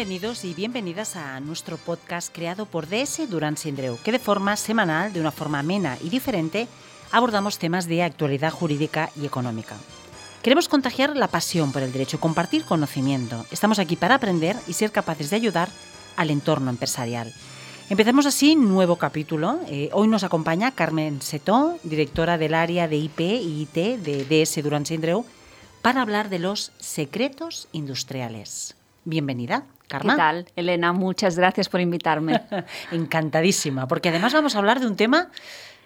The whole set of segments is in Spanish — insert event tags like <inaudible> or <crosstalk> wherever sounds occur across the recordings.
Bienvenidos y bienvenidas a nuestro podcast creado por DS Durán Sindreu, que de forma semanal, de una forma amena y diferente, abordamos temas de actualidad jurídica y económica. Queremos contagiar la pasión por el derecho compartir conocimiento. Estamos aquí para aprender y ser capaces de ayudar al entorno empresarial. Empezamos así nuevo capítulo. Eh, hoy nos acompaña Carmen Setó, directora del área de IP y IT de DS Durán Sindreu, para hablar de los secretos industriales. Bienvenida, Carmen. ¿Qué tal, Elena? Muchas gracias por invitarme. <laughs> Encantadísima, porque además vamos a hablar de un tema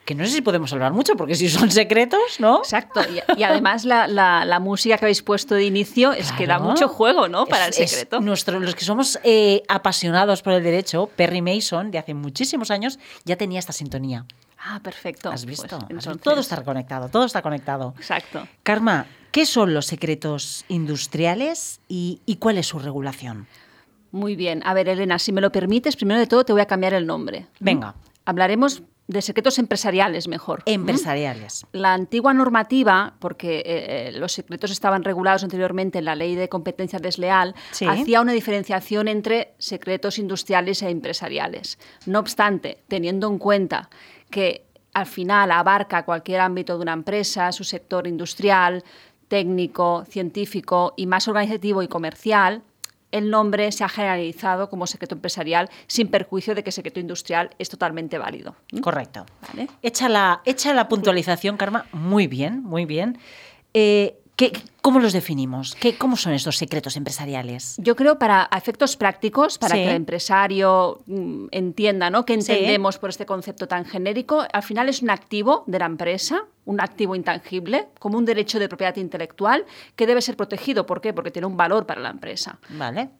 que no sé si podemos hablar mucho, porque si son secretos, ¿no? Exacto. Y, además la, música que habéis puesto de inicio es que da mucho juego, ¿no? Para el secreto. Nuestro, los que somos eh, apasionados por el derecho, Perry Mason, de hace muchísimos años, ya tenía esta sintonía. Ah, perfecto. ¿Has visto? Pues, todo está conectado, todo está conectado. Exacto. Karma, ¿qué son los secretos industriales y, y cuál es su regulación? Muy bien. A ver, Elena, si me lo permites, primero de todo te voy a cambiar el nombre. Venga. Hablaremos de secretos empresariales mejor. Empresariales. La antigua normativa, porque eh, eh, los secretos estaban regulados anteriormente en la ley de competencia desleal, hacía una diferenciación entre secretos industriales e empresariales. No obstante, teniendo en cuenta que al final abarca cualquier ámbito de una empresa, su sector industrial, técnico, científico y más organizativo y comercial, el nombre se ha generalizado como secreto empresarial sin perjuicio de que secreto industrial es totalmente válido. Correcto. ¿Vale? Echa, la, la puntualización, Karma, muy bien, muy bien. Eh, ¿Cómo los definimos? ¿Qué, ¿Cómo son estos secretos empresariales? Yo creo para efectos prácticos, para que el empresario mm, entienda ¿no? qué entendemos por este concepto tan genérico, al final es un activo de la empresa, un activo intangible, como un derecho de propiedad intelectual que debe ser protegido. ¿Por qué? Porque tiene un valor para la empresa. Vale.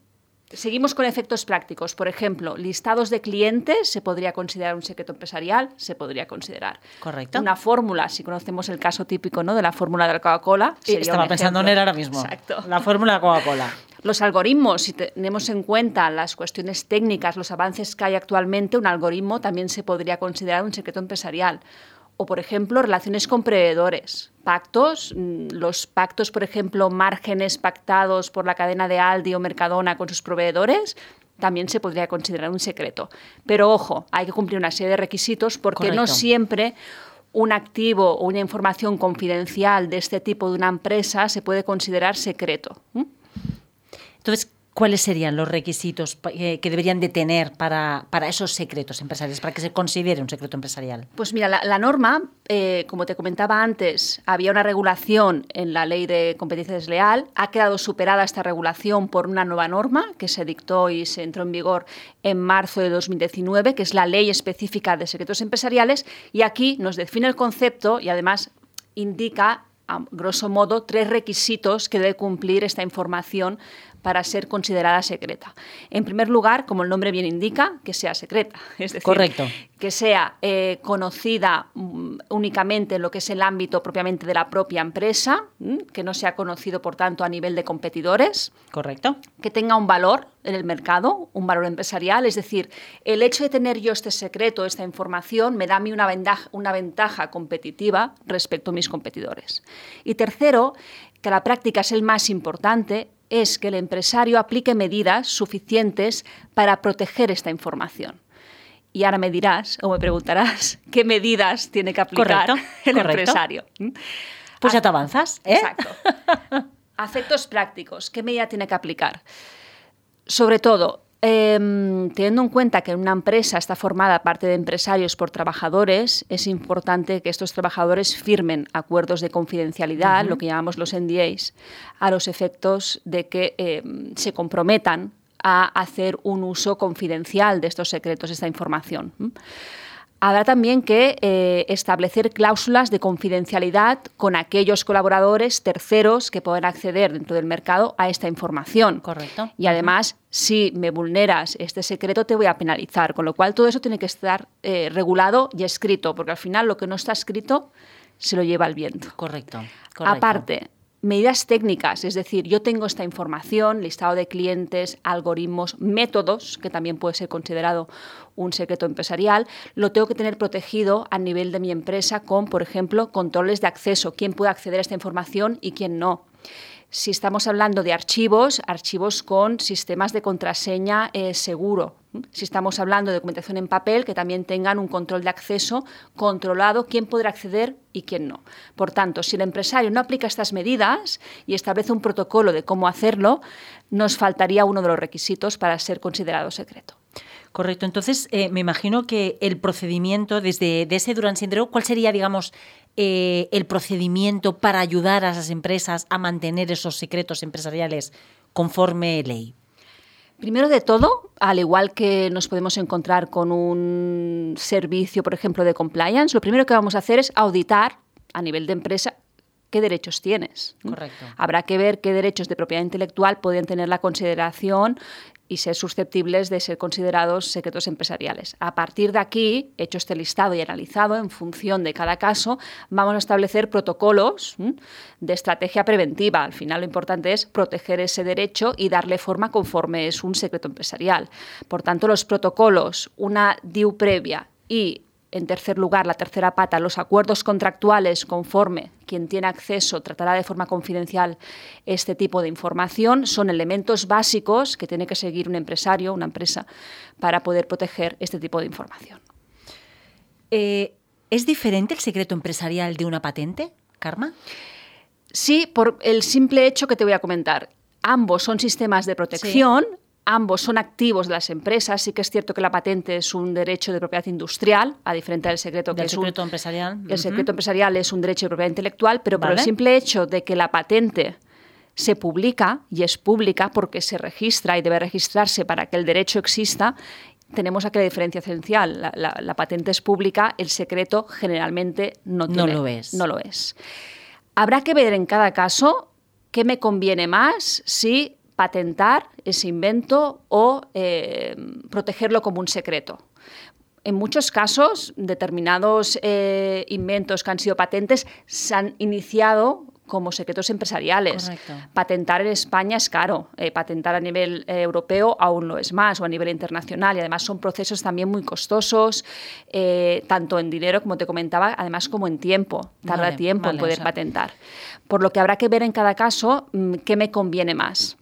Seguimos con efectos prácticos. Por ejemplo, listados de clientes se podría considerar un secreto empresarial, se podría considerar. Correcto. Una fórmula, si conocemos el caso típico ¿no? de la fórmula de la Coca-Cola. Estaba pensando en él ahora mismo. Exacto. La fórmula de Coca-Cola. <laughs> Los algoritmos, si tenemos en cuenta las cuestiones técnicas, los avances que hay actualmente, un algoritmo también se podría considerar un secreto empresarial o, por ejemplo, relaciones con proveedores. Pactos, mm, los pactos, por ejemplo, márgenes pactados por la cadena de Aldi o Mercadona con sus proveedores, también se podría considerar un secreto. Pero ojo, hay que cumplir una serie de requisitos porque no siempre un activo o una información confidencial de este tipo de una empresa se puede considerar secreto. Entonces, ¿Cuáles serían los requisitos que deberían de tener para, esos secretos empresariales, para que se considere un secreto empresarial? Pues mira, la, norma, eh, como te comentaba antes, había una regulación en la ley de competencia desleal, ha quedado superada esta regulación por una nueva norma que se dictó y se entró en vigor en marzo de 2019, que es la ley específica de secretos empresariales, y aquí nos define el concepto y además indica a grosso modo, tres requisitos que debe cumplir esta información para ser considerada secreta. En primer lugar, como el nombre bien indica, que sea secreta, <laughs> es decir, Correcto. que sea eh, conocida mm, únicamente en lo que es el ámbito propiamente de la propia empresa, mm, que no sea conocido, por tanto, a nivel de competidores. Correcto. Que tenga un valor en el mercado, un valor empresarial, es decir, el hecho de tener yo este secreto, esta información, me da a mí una ventaja, una ventaja competitiva respecto a mis competidores. Y tercero, que la práctica es el más importante, es que el empresario aplique medidas suficientes para proteger esta información. Y ahora me dirás o me preguntarás <laughs> qué medidas tiene que aplicar el empresario. Pues ya te avanzas. ¿eh? Exacto. <laughs> Afectos prácticos, ¿qué medida tiene que aplicar? Sobre todo, Em, teniendo en cuenta que una empresa está formada parte de empresarios por trabajadores, es importante que estos trabajadores firmen acuerdos de confidencialidad, lo que llamamos los NDAs, a los efectos de que em, se comprometan a hacer un uso confidencial de estos secretos, de esta información. Habrá también que eh, establecer cláusulas de confidencialidad con aquellos colaboradores terceros que puedan acceder dentro del mercado a esta información. Correcto. Y además, si me vulneras este secreto, te voy a penalizar. Con lo cual, todo eso tiene que estar eh, regulado y escrito, porque al final lo que no está escrito se lo lleva el viento. Correcto. Correcto. Aparte, medidas técnicas, es decir, yo tengo esta información, listado de clientes, algoritmos, métodos, que también puede ser considerado un secreto empresarial, lo tengo que tener protegido a nivel de mi empresa con, por ejemplo, controles de acceso, quién puede acceder a esta información y quién no. Si estamos hablando de archivos, archivos con sistemas de contraseña eh, seguro. Si estamos hablando de documentación en papel, que también tengan un control de acceso controlado, quién podrá acceder y quién no. Por tanto, si el empresario no aplica estas medidas y establece un protocolo de cómo hacerlo, nos faltaría uno de los requisitos para ser considerado secreto. Correcto. Entonces, eh, me imagino que el procedimiento desde ese Durán Sindreu, ¿cuál sería, digamos, eh, el procedimiento para ayudar a esas empresas a mantener esos secretos empresariales conforme ley? Primero de todo, al igual que nos podemos encontrar con un servicio, por ejemplo, de compliance, lo primero que vamos a hacer es auditar a nivel de empresa qué derechos tienes. Correcto. Habrá que ver qué derechos de propiedad intelectual pueden tener la consideración y ser susceptibles de ser considerados secretos empresariales. A partir de aquí, hecho este listado y analizado en función de cada caso, vamos a establecer protocolos de estrategia preventiva. Al final lo importante es proteger ese derecho y darle forma conforme es un secreto empresarial. Por tanto, los protocolos, una DIU previa y en tercer lugar, la tercera pata, los acuerdos contractuales conforme quien tiene acceso tratará de forma confidencial este tipo de información son elementos básicos que tiene que seguir un empresario, una empresa, para poder proteger este tipo de información. Eh, ¿Es diferente el secreto empresarial de una patente, Karma? Sí, por el simple hecho que te voy a comentar. Ambos son sistemas de protección, ambos son activos de las empresas. Sí que es cierto que la patente es un derecho de propiedad industrial, a diferencia del secreto que es secreto empresarial. El secreto empresarial es un derecho de propiedad intelectual, pero por el simple hecho de que la patente se publica y es pública porque se registra y debe registrarse para que el derecho exista, tenemos aquí la diferencia esencial. La, patente es pública, el secreto generalmente no, no lo es. No lo es. Habrá que ver en cada caso qué me conviene más si patentar ese invento o eh, protegerlo como un secreto. En muchos casos, determinados eh, inventos que han sido patentes se han iniciado como secretos empresariales. Patentar en España es caro, eh, patentar a nivel europeo aún lo es más, o a nivel internacional, y además son procesos también muy costosos, tanto en dinero, como te comentaba, además como en tiempo. Tarda tiempo en poder patentar. Por lo que habrá que ver en cada caso mm, qué me conviene más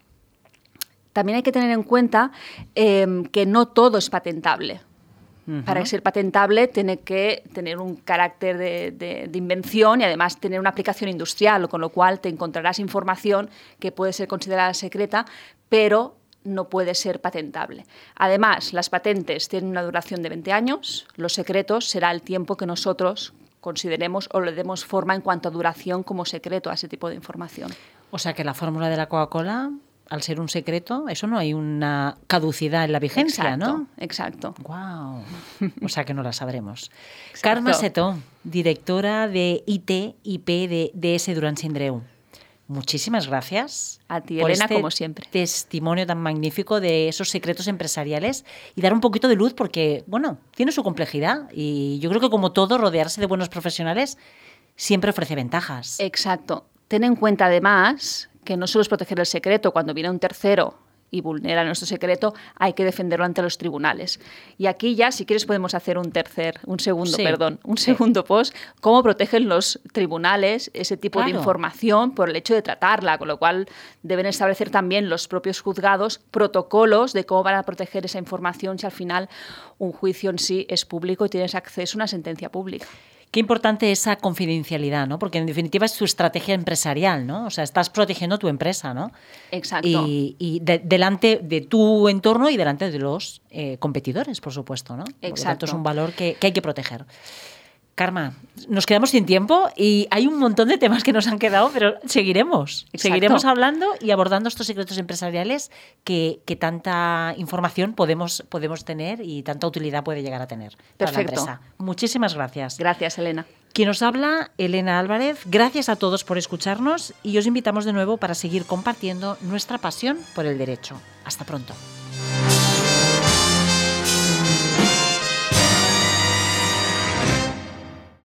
también hay que tener en cuenta em, que no todo es patentable. Para ser patentable tiene que tener un carácter de, invención y además tener una aplicación industrial, con lo cual te encontrarás información que puede ser considerada secreta, pero no puede ser patentable. Además, las patentes tienen una duración de 20 años, los secretos será el tiempo que nosotros consideremos o le demos forma en cuanto a duración como secreto a ese tipo de información. O sea que la fórmula de la Coca-Cola al ser un secreto, eso no hay una caducidad en la vigencia, ¿no? Exacto. Wow. O sea que no la sabremos. <laughs> Karma Seto, directora de IT IP de DS Durán Sindreu. Muchísimas gracias. A ti, Elena, este como siempre. Testimonio tan magnífico de esos secretos empresariales y dar un poquito de luz porque, bueno, tiene su complejidad y yo creo que como todo, rodearse de buenos profesionales siempre ofrece ventajas. Exacto. Ten en cuenta además que no solo es proteger el secreto, cuando viene un tercero y vulnera nuestro secreto, hay que defenderlo ante los tribunales. Y aquí ya, si quieres, podemos hacer un tercer, un segundo, perdón, un segundo post, cómo protegen los tribunales ese tipo de información por el hecho de tratarla, con lo cual deben establecer también los propios juzgados protocolos de cómo van a proteger esa información si al final un juicio en sí es público y tienes acceso a una sentencia pública. Qué importante esa confidencialidad, ¿no? Porque en definitiva es tu estrategia empresarial, ¿no? O sea, estás protegiendo tu empresa, ¿no? Exacto. Y, delante de tu entorno y delante de los eh, competidores, por supuesto, ¿no? Exacto. Por lo tanto, es un valor que hay que proteger. Karma, nos quedamos sin tiempo y hay un montón de temas que nos han quedado, pero seguiremos. Seguiremos hablando y abordando estos secretos empresariales que, tanta información podemos, podemos tener y tanta utilidad puede llegar a tener para la empresa. Muchísimas gracias. Gracias, Elena. Quien nos habla, Elena Álvarez. Gracias a todos por escucharnos y os invitamos de nuevo para seguir compartiendo nuestra pasión por el derecho. Hasta pronto.